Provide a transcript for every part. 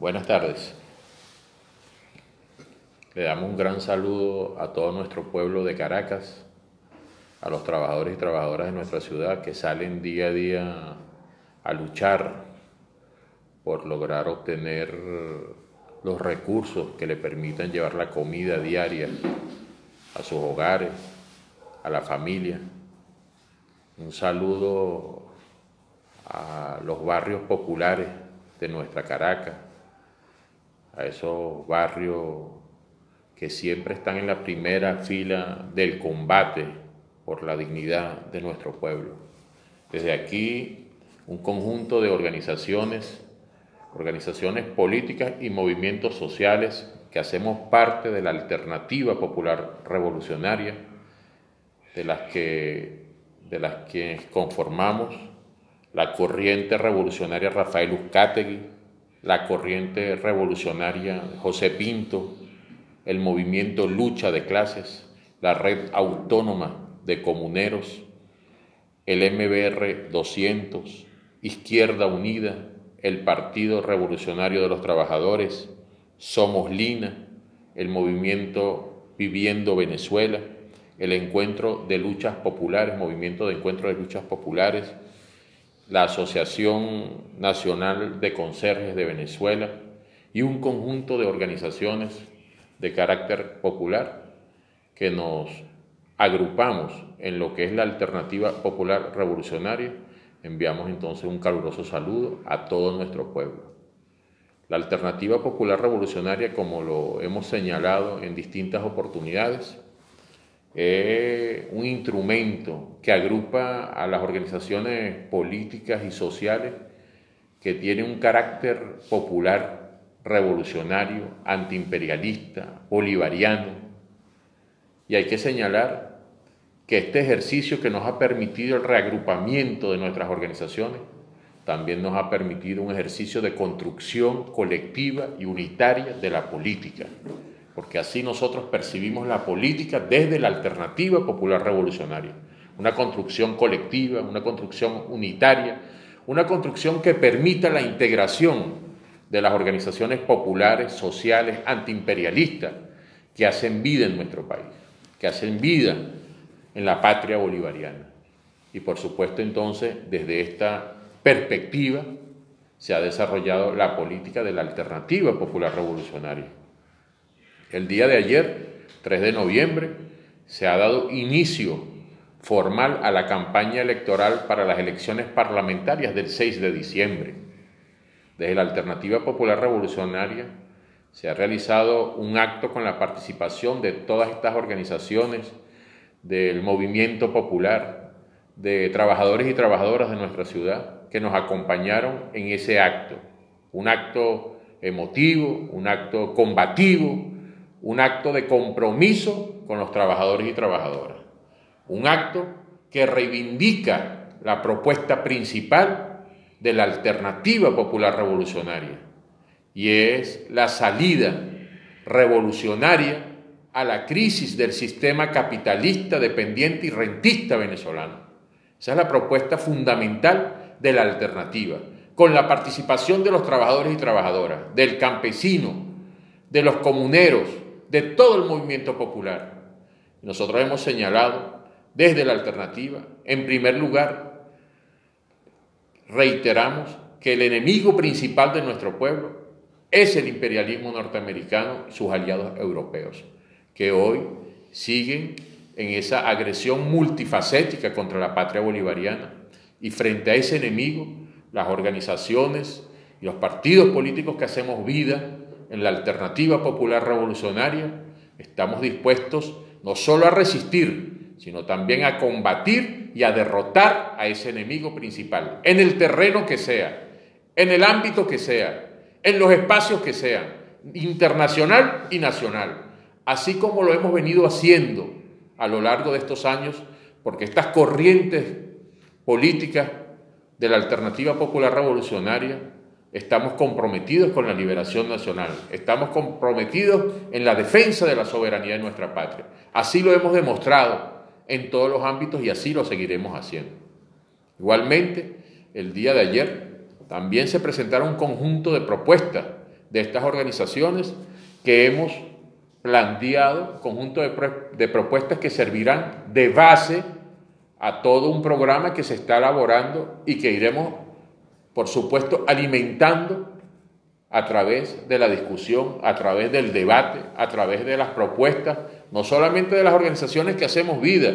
Buenas tardes. Le damos un gran saludo a todo nuestro pueblo de Caracas, a los trabajadores y trabajadoras de nuestra ciudad que salen día a día a luchar por lograr obtener los recursos que le permitan llevar la comida diaria a sus hogares, a la familia. Un saludo a los barrios populares de nuestra Caracas, a esos barrios que siempre están en la primera fila del combate por la dignidad de nuestro pueblo. Desde aquí, un conjunto de organizaciones, organizaciones políticas y movimientos sociales que hacemos parte de la alternativa popular revolucionaria, de las que, de las que conformamos la corriente revolucionaria Rafael Uzcategui, la corriente revolucionaria José Pinto, el movimiento Lucha de Clases, la red autónoma de comuneros, el MBR 200, Izquierda Unida, el Partido Revolucionario de los Trabajadores, Somos Lina, el movimiento Viviendo Venezuela, el Encuentro de Luchas Populares, Movimiento de Encuentro de Luchas Populares, la Asociación Nacional de Conserjes de Venezuela y un conjunto de organizaciones de carácter popular que nos agrupamos en lo que es la alternativa popular revolucionaria, enviamos entonces un caluroso saludo a todo nuestro pueblo. La alternativa popular revolucionaria, como lo hemos señalado en distintas oportunidades, es un instrumento que agrupa a las organizaciones políticas y sociales que tienen un carácter popular, revolucionario, antiimperialista, bolivariano. Y hay que señalar que este ejercicio que nos ha permitido el reagrupamiento de nuestras organizaciones, también nos ha permitido un ejercicio de construcción colectiva y unitaria de la política porque así nosotros percibimos la política desde la alternativa popular revolucionaria. Una construcción colectiva, una construcción unitaria, una construcción que permita la integración de las organizaciones populares, sociales, antiimperialistas, que hacen vida en nuestro país, que hacen vida en la patria bolivariana. Y por supuesto entonces, desde esta perspectiva, se ha desarrollado la política de la alternativa popular revolucionaria el día de ayer, 3 de noviembre, se ha dado inicio formal a la campaña electoral para las elecciones parlamentarias del 6 de diciembre. Desde la Alternativa Popular Revolucionaria se ha realizado un acto con la participación de todas estas organizaciones, del movimiento popular, de trabajadores y trabajadoras de nuestra ciudad que nos acompañaron en ese acto. Un acto emotivo, un acto combativo, un acto de compromiso con los trabajadores y trabajadoras, un acto que reivindica la propuesta principal de la alternativa popular revolucionaria y es la salida revolucionaria a la crisis del sistema capitalista dependiente y rentista venezolano. Esa es la propuesta fundamental de la alternativa, con la participación de los trabajadores y trabajadoras, del campesino, de los comuneros, de todo el movimiento popular. Nosotros hemos señalado desde la alternativa, en primer lugar, reiteramos que el enemigo principal de nuestro pueblo es el imperialismo norteamericano y sus aliados europeos, que hoy siguen en esa agresión multifacética contra la patria bolivariana. Y frente a ese enemigo, las organizaciones y los partidos políticos que hacemos vida en la alternativa popular revolucionaria, estamos dispuestos no solo a resistir, sino también a combatir y a derrotar a ese enemigo principal, en el terreno que sea, en el ámbito que sea, en los espacios que sean, internacional y nacional, así como lo hemos venido haciendo a lo largo de estos años, porque estas corrientes políticas de la alternativa popular revolucionaria Estamos comprometidos con la liberación nacional, estamos comprometidos en la defensa de la soberanía de nuestra patria. Así lo hemos demostrado en todos los ámbitos y así lo seguiremos haciendo. Igualmente, el día de ayer también se presentaron un conjunto de propuestas de estas organizaciones que hemos planteado conjunto de, de propuestas que servirán de base a todo un programa que se está elaborando y que iremos, por supuesto, alimentando a través de la discusión, a través del debate, a través de las propuestas, no solamente de las organizaciones que hacemos vida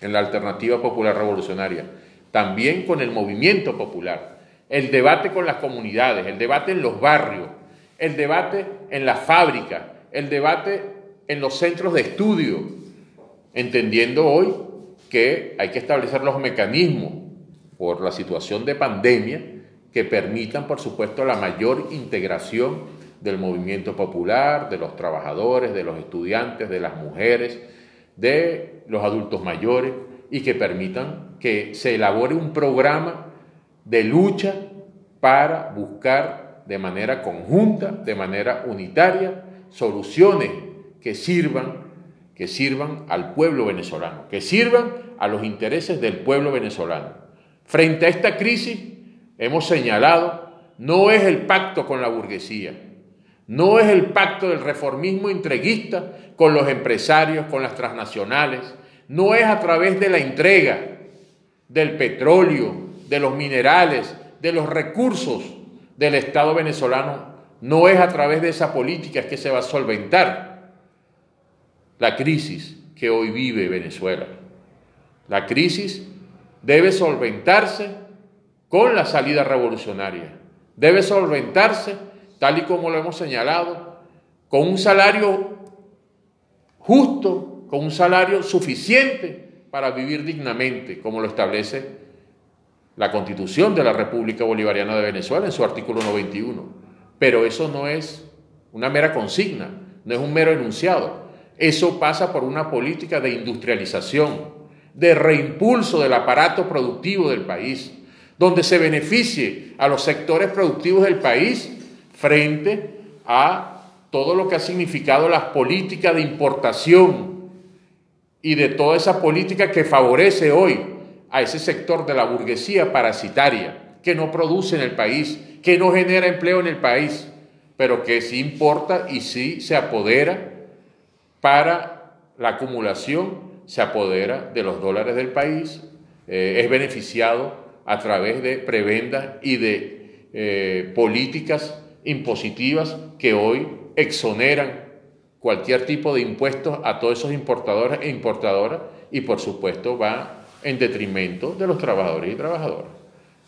en la alternativa popular revolucionaria, también con el movimiento popular, el debate con las comunidades, el debate en los barrios, el debate en las fábricas, el debate en los centros de estudio, entendiendo hoy que hay que establecer los mecanismos por la situación de pandemia que permitan, por supuesto, la mayor integración del movimiento popular, de los trabajadores, de los estudiantes, de las mujeres, de los adultos mayores y que permitan que se elabore un programa de lucha para buscar de manera conjunta, de manera unitaria, soluciones que sirvan que sirvan al pueblo venezolano, que sirvan a los intereses del pueblo venezolano. Frente a esta crisis, hemos señalado, no es el pacto con la burguesía, no es el pacto del reformismo entreguista con los empresarios, con las transnacionales, no es a través de la entrega del petróleo, de los minerales, de los recursos del Estado venezolano, no es a través de esa política que se va a solventar la crisis que hoy vive Venezuela. La crisis debe solventarse con la salida revolucionaria. Debe solventarse, tal y como lo hemos señalado, con un salario justo, con un salario suficiente para vivir dignamente, como lo establece la Constitución de la República Bolivariana de Venezuela en su artículo 91. Pero eso no es una mera consigna, no es un mero enunciado. Eso pasa por una política de industrialización, de reimpulso del aparato productivo del país, donde se beneficie a los sectores productivos del país frente a todo lo que ha significado las políticas de importación y de toda esa política que favorece hoy a ese sector de la burguesía parasitaria, que no produce en el país, que no genera empleo en el país, pero que sí importa y sí se apodera para la acumulación, se apodera de los dólares del país, eh, es beneficiado a través de prebendas y de eh, políticas impositivas que hoy exoneran cualquier tipo de impuestos a todos esos importadores e importadoras y por supuesto va en detrimento de los trabajadores y trabajadoras.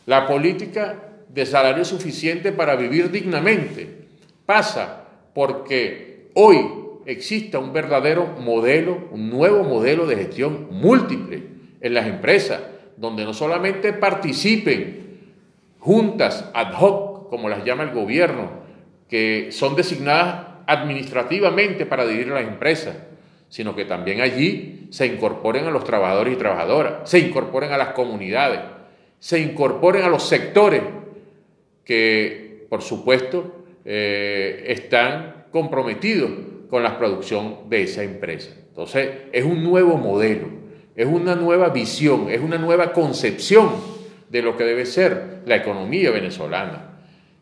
La política de salario suficiente para vivir dignamente pasa porque hoy exista un verdadero modelo, un nuevo modelo de gestión múltiple en las empresas, donde no solamente participen juntas ad hoc, como las llama el gobierno, que son designadas administrativamente para dirigir las empresas, sino que también allí se incorporen a los trabajadores y trabajadoras, se incorporen a las comunidades, se incorporen a los sectores que, por supuesto, eh, están comprometidos con la producción de esa empresa. Entonces, es un nuevo modelo, es una nueva visión, es una nueva concepción de lo que debe ser la economía venezolana.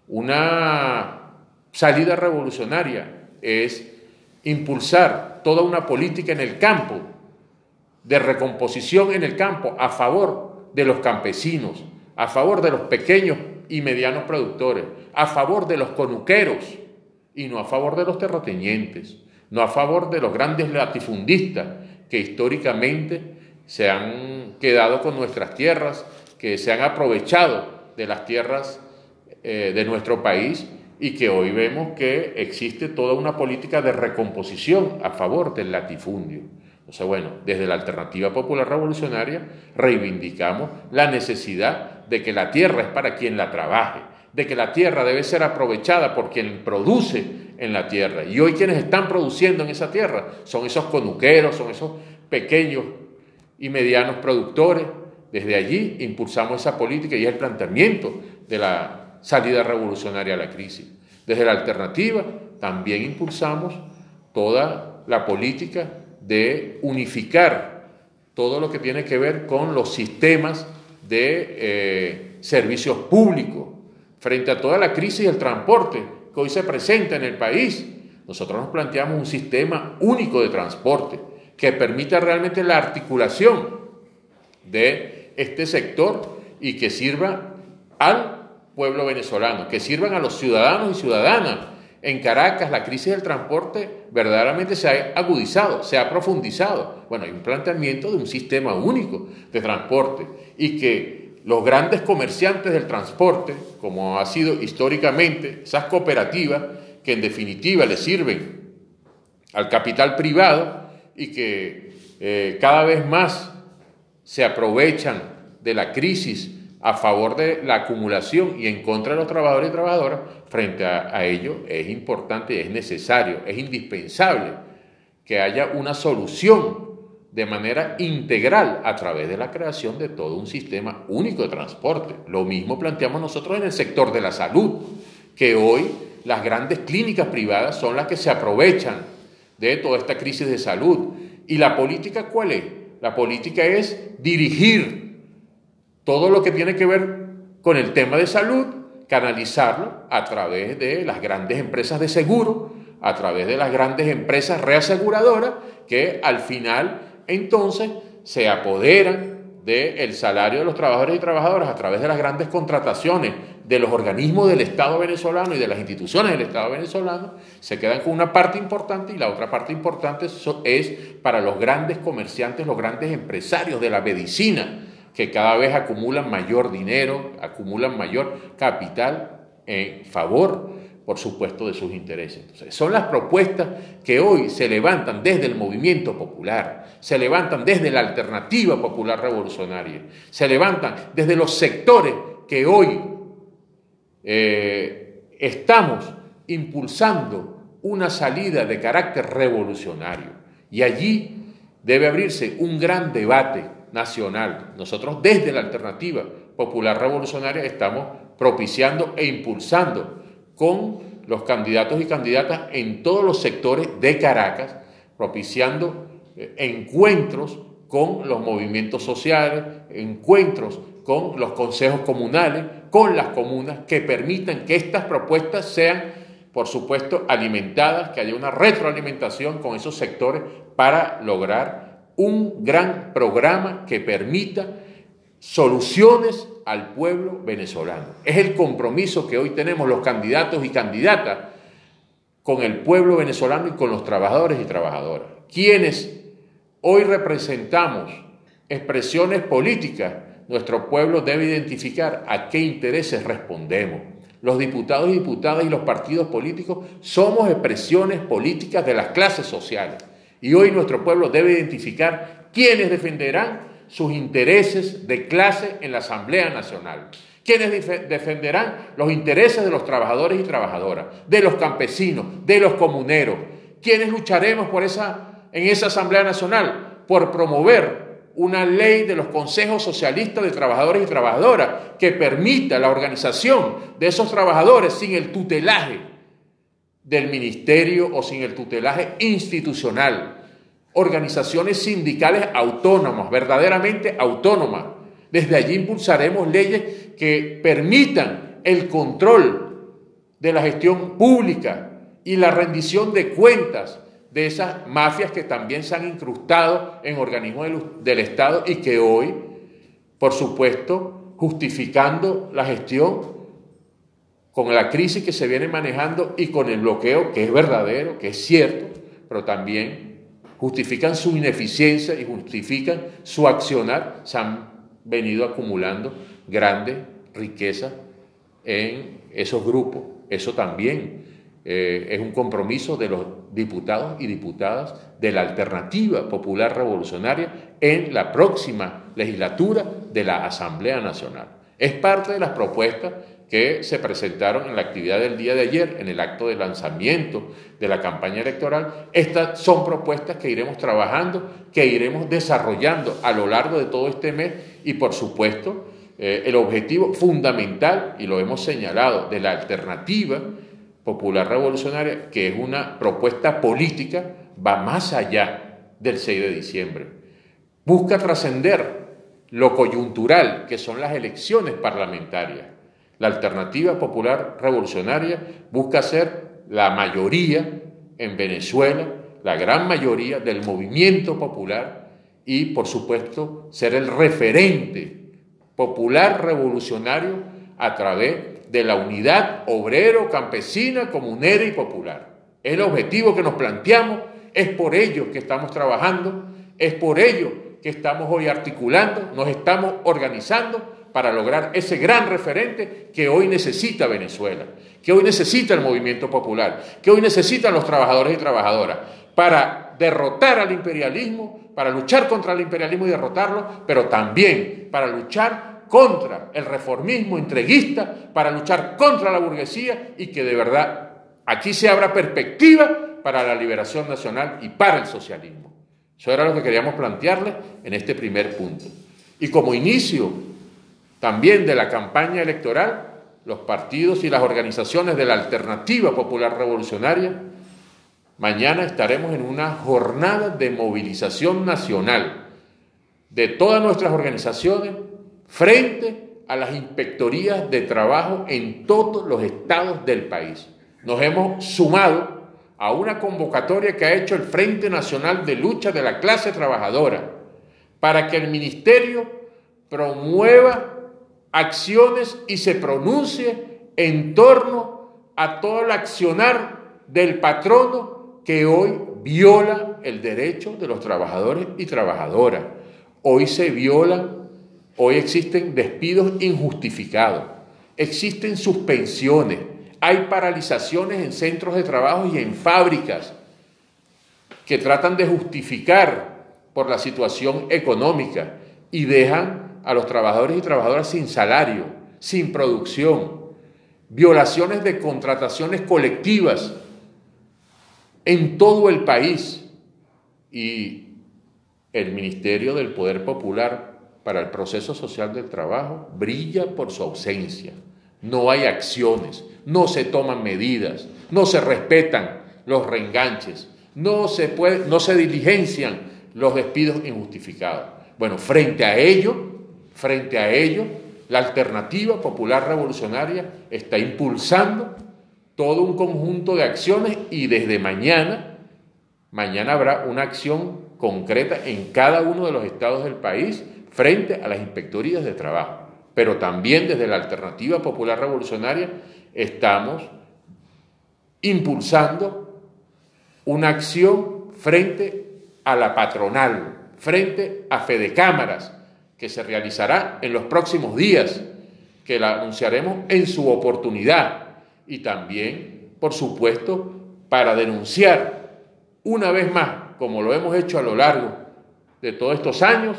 Una salida revolucionaria es impulsar toda una política en el campo, de recomposición en el campo, a favor de los campesinos, a favor de los pequeños y medianos productores, a favor de los conuqueros, y no a favor de los terratenientes, no a favor de los grandes latifundistas que históricamente se han quedado con nuestras tierras, que se han aprovechado de las tierras eh, de nuestro país y que hoy vemos que existe toda una política de recomposición a favor del latifundio. O bueno, desde la Alternativa Popular Revolucionaria reivindicamos la necesidad de que la tierra es para quien la trabaje, de que la tierra debe ser aprovechada por quien produce en la tierra. Y hoy quienes están produciendo en esa tierra son esos conuqueros, son esos pequeños y medianos productores. Desde allí impulsamos esa política y el planteamiento de la salida revolucionaria a la crisis. Desde la alternativa también impulsamos toda la política de unificar todo lo que tiene que ver con los sistemas de eh, servicios públicos, frente a toda la crisis del transporte que hoy se presenta en el país. Nosotros nos planteamos un sistema único de transporte que permita realmente la articulación de este sector y que sirva al pueblo venezolano, que sirvan a los ciudadanos y ciudadanas. En Caracas la crisis del transporte verdaderamente se ha agudizado, se ha profundizado. Bueno, hay un planteamiento de un sistema único de transporte y que los grandes comerciantes del transporte, como ha sido históricamente, esas cooperativas que en definitiva le sirven al capital privado y que eh, cada vez más se aprovechan de la crisis a favor de la acumulación y en contra de los trabajadores y trabajadoras, frente a, ello es importante, es necesario, es indispensable que haya una solución de manera integral a través de la creación de todo un sistema único de transporte. Lo mismo planteamos nosotros en el sector de la salud, que hoy las grandes clínicas privadas son las que se aprovechan de toda esta crisis de salud. ¿Y la política cuál es? La política es dirigir todo lo que tiene que ver con el tema de salud, canalizarlo a través de las grandes empresas de seguro, a través de las grandes empresas reaseguradoras, que al final entonces se apoderan del salario de los trabajadores y trabajadoras a través de las grandes contrataciones de los organismos del Estado venezolano y de las instituciones del Estado venezolano, se quedan con una parte importante y la otra parte importante es para los grandes comerciantes, los grandes empresarios de la medicina, que cada vez acumulan mayor dinero, acumulan mayor capital en favor, por supuesto, de sus intereses. son las propuestas que hoy se levantan desde el movimiento popular, se levantan desde la alternativa popular revolucionaria, se levantan desde los sectores que hoy eh, estamos impulsando una salida de carácter revolucionario. Y allí debe abrirse un gran debate nacional. Nosotros desde la alternativa popular revolucionaria estamos propiciando e impulsando con los candidatos y candidatas en todos los sectores de Caracas, propiciando eh, encuentros con los movimientos sociales, encuentros con los consejos comunales, con las comunas, que permitan que estas propuestas sean, por supuesto, alimentadas, que haya una retroalimentación con esos sectores para lograr un gran programa que permita soluciones al pueblo venezolano. Es el compromiso que hoy tenemos los candidatos y candidatas con el pueblo venezolano y con los trabajadores y trabajadoras. Quienes hoy representamos expresiones políticas, nuestro pueblo debe identificar a qué intereses respondemos. Los diputados y diputadas y los partidos políticos somos expresiones políticas de las clases sociales y hoy nuestro pueblo debe identificar quiénes defenderán sus intereses de clase en la Asamblea Nacional. Quiénes defenderán los intereses de los trabajadores y trabajadoras, de los campesinos, de los comuneros. Quiénes lucharemos por esa, en esa Asamblea Nacional por promover una ley de los consejos socialistas de trabajadores y trabajadoras que permita la organización de esos trabajadores sin el tutelaje del ministerio o sin el tutelaje institucional. Organizaciones sindicales autónomas, verdaderamente autónomas. Desde allí impulsaremos leyes que permitan el control de la gestión pública y la rendición de cuentas de esas mafias que también se han incrustado en organismos del, Estado y que hoy, por supuesto, justificando la gestión, con la crisis que se viene manejando y con el bloqueo que es verdadero, que es cierto, pero también justifican su ineficiencia y justifican su accionar, se han venido acumulando grandes riquezas en esos grupos. Eso también eh, es un compromiso de los diputados y diputadas de la alternativa popular revolucionaria en la próxima legislatura de la Asamblea Nacional. Es parte de las propuestas que se presentaron en la actividad del día de ayer, en el acto de lanzamiento de la campaña electoral. Estas son propuestas que iremos trabajando, que iremos desarrollando a lo largo de todo este mes y por supuesto eh, el objetivo fundamental, y lo hemos señalado, de la alternativa popular revolucionaria, que es una propuesta política, va más allá del 6 de diciembre. Busca trascender lo coyuntural, que son las elecciones parlamentarias La alternativa popular revolucionaria busca ser la mayoría en Venezuela, la gran mayoría del movimiento popular y, por supuesto, ser el referente popular revolucionario a través de la unidad obrero, campesina, comunera y popular. Es el objetivo que nos planteamos, es por ello que estamos trabajando, es por ello que estamos hoy articulando, nos estamos organizando para lograr ese gran referente que hoy necesita Venezuela, que hoy necesita el movimiento popular, que hoy necesitan los trabajadores y trabajadoras, para derrotar al imperialismo, para luchar contra el imperialismo y derrotarlo, pero también para luchar contra el reformismo entreguista, para luchar contra la burguesía y que de verdad aquí se abra perspectiva para la liberación nacional y para el socialismo. Eso era lo que queríamos plantearle en este primer punto. Y como inicio también de la campaña electoral, los partidos y las organizaciones de la Alternativa Popular Revolucionaria, mañana estaremos en una jornada de movilización nacional de todas nuestras organizaciones frente a las inspectorías de trabajo en todos los estados del país. Nos hemos sumado a una convocatoria que ha hecho el Frente Nacional de Lucha de la Clase Trabajadora para que el Ministerio promueva acciones y se pronuncie en torno a todo el accionar del patrono que hoy viola el derecho de los trabajadores y trabajadoras. Hoy se violan, hoy existen despidos injustificados, existen suspensiones, hay paralizaciones en centros de trabajo y en fábricas que tratan de justificar por la situación económica y dejan a los trabajadores y trabajadoras sin salario, sin producción, violaciones de contrataciones colectivas en todo el país y el Ministerio del Poder Popular para el proceso social del trabajo brilla por su ausencia. No hay acciones, no se toman medidas, no se respetan los reenganches, no se, no se diligencian los despidos injustificados. Bueno, frente a ello, Frente a ello, la alternativa popular revolucionaria está impulsando todo un conjunto de acciones y desde mañana, mañana habrá una acción concreta en cada uno de los estados del país frente a las inspectorías de trabajo. Pero también desde la alternativa popular revolucionaria estamos impulsando una acción frente a la patronal, frente a Fede Cámaras, que se realizará en los próximos días, que la anunciaremos en su oportunidad. Y también, por supuesto, para denunciar una vez más, como lo hemos hecho a lo largo de todos estos años,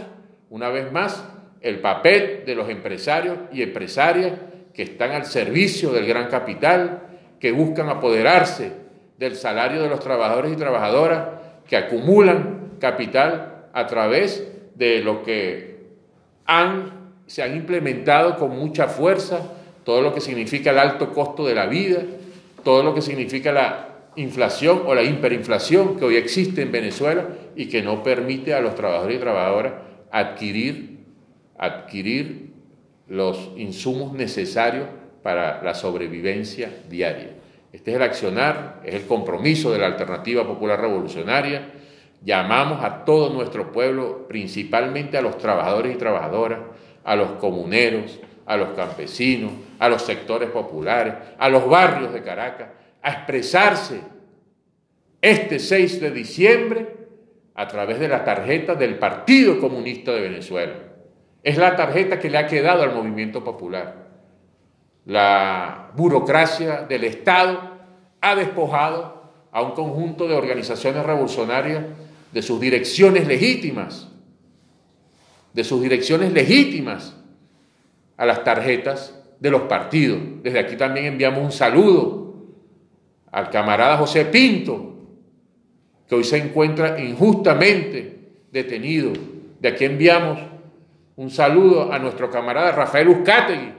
una vez más, el papel de los empresarios y empresarias que están al servicio del gran capital, que buscan apoderarse del salario de los trabajadores y trabajadoras, que acumulan capital a través de lo que se han implementado con mucha fuerza todo lo que significa el alto costo de la vida, todo lo que significa la inflación o la hiperinflación que hoy existe en Venezuela y que no permite a los trabajadores y trabajadoras adquirir, adquirir los insumos necesarios para la sobrevivencia diaria. Este es el accionar, es el compromiso de la Alternativa Popular Revolucionaria Llamamos a todo nuestro pueblo, principalmente a los trabajadores y trabajadoras, a los comuneros, a los campesinos, a los sectores populares, a los barrios de Caracas, a expresarse este 6 de diciembre a través de la tarjeta del Partido Comunista de Venezuela. Es la tarjeta que le ha quedado al movimiento popular. La burocracia del Estado ha despojado a un conjunto de organizaciones revolucionarias de sus direcciones legítimas, de sus direcciones legítimas a las tarjetas de los partidos. Desde aquí también enviamos un saludo al camarada José Pinto, que hoy se encuentra injustamente detenido. De aquí enviamos un saludo a nuestro camarada Rafael Uzcategui,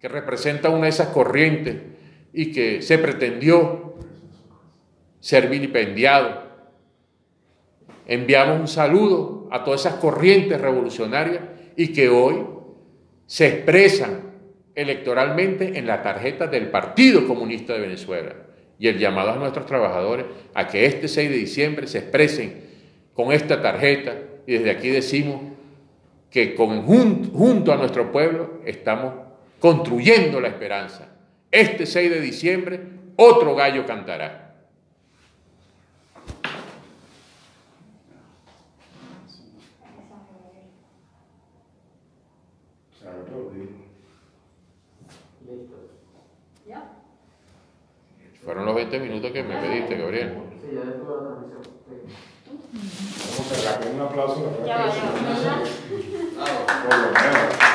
que representa una de esas corrientes y que se pretendió ser vilipendiado enviamos un saludo a todas esas corrientes revolucionarias y que hoy se expresan electoralmente en la tarjeta del Partido Comunista de Venezuela. Y el llamado a nuestros trabajadores a que este 6 de diciembre se expresen con esta tarjeta y desde aquí decimos que junto a nuestro pueblo estamos construyendo la esperanza. Este 6 de diciembre otro gallo cantará. Fueron los 20 minutos que me pediste, Gabriel. Sí, ya después la transmisión. Vamos a con un aplauso. Ya va, ya va. Por lo menos.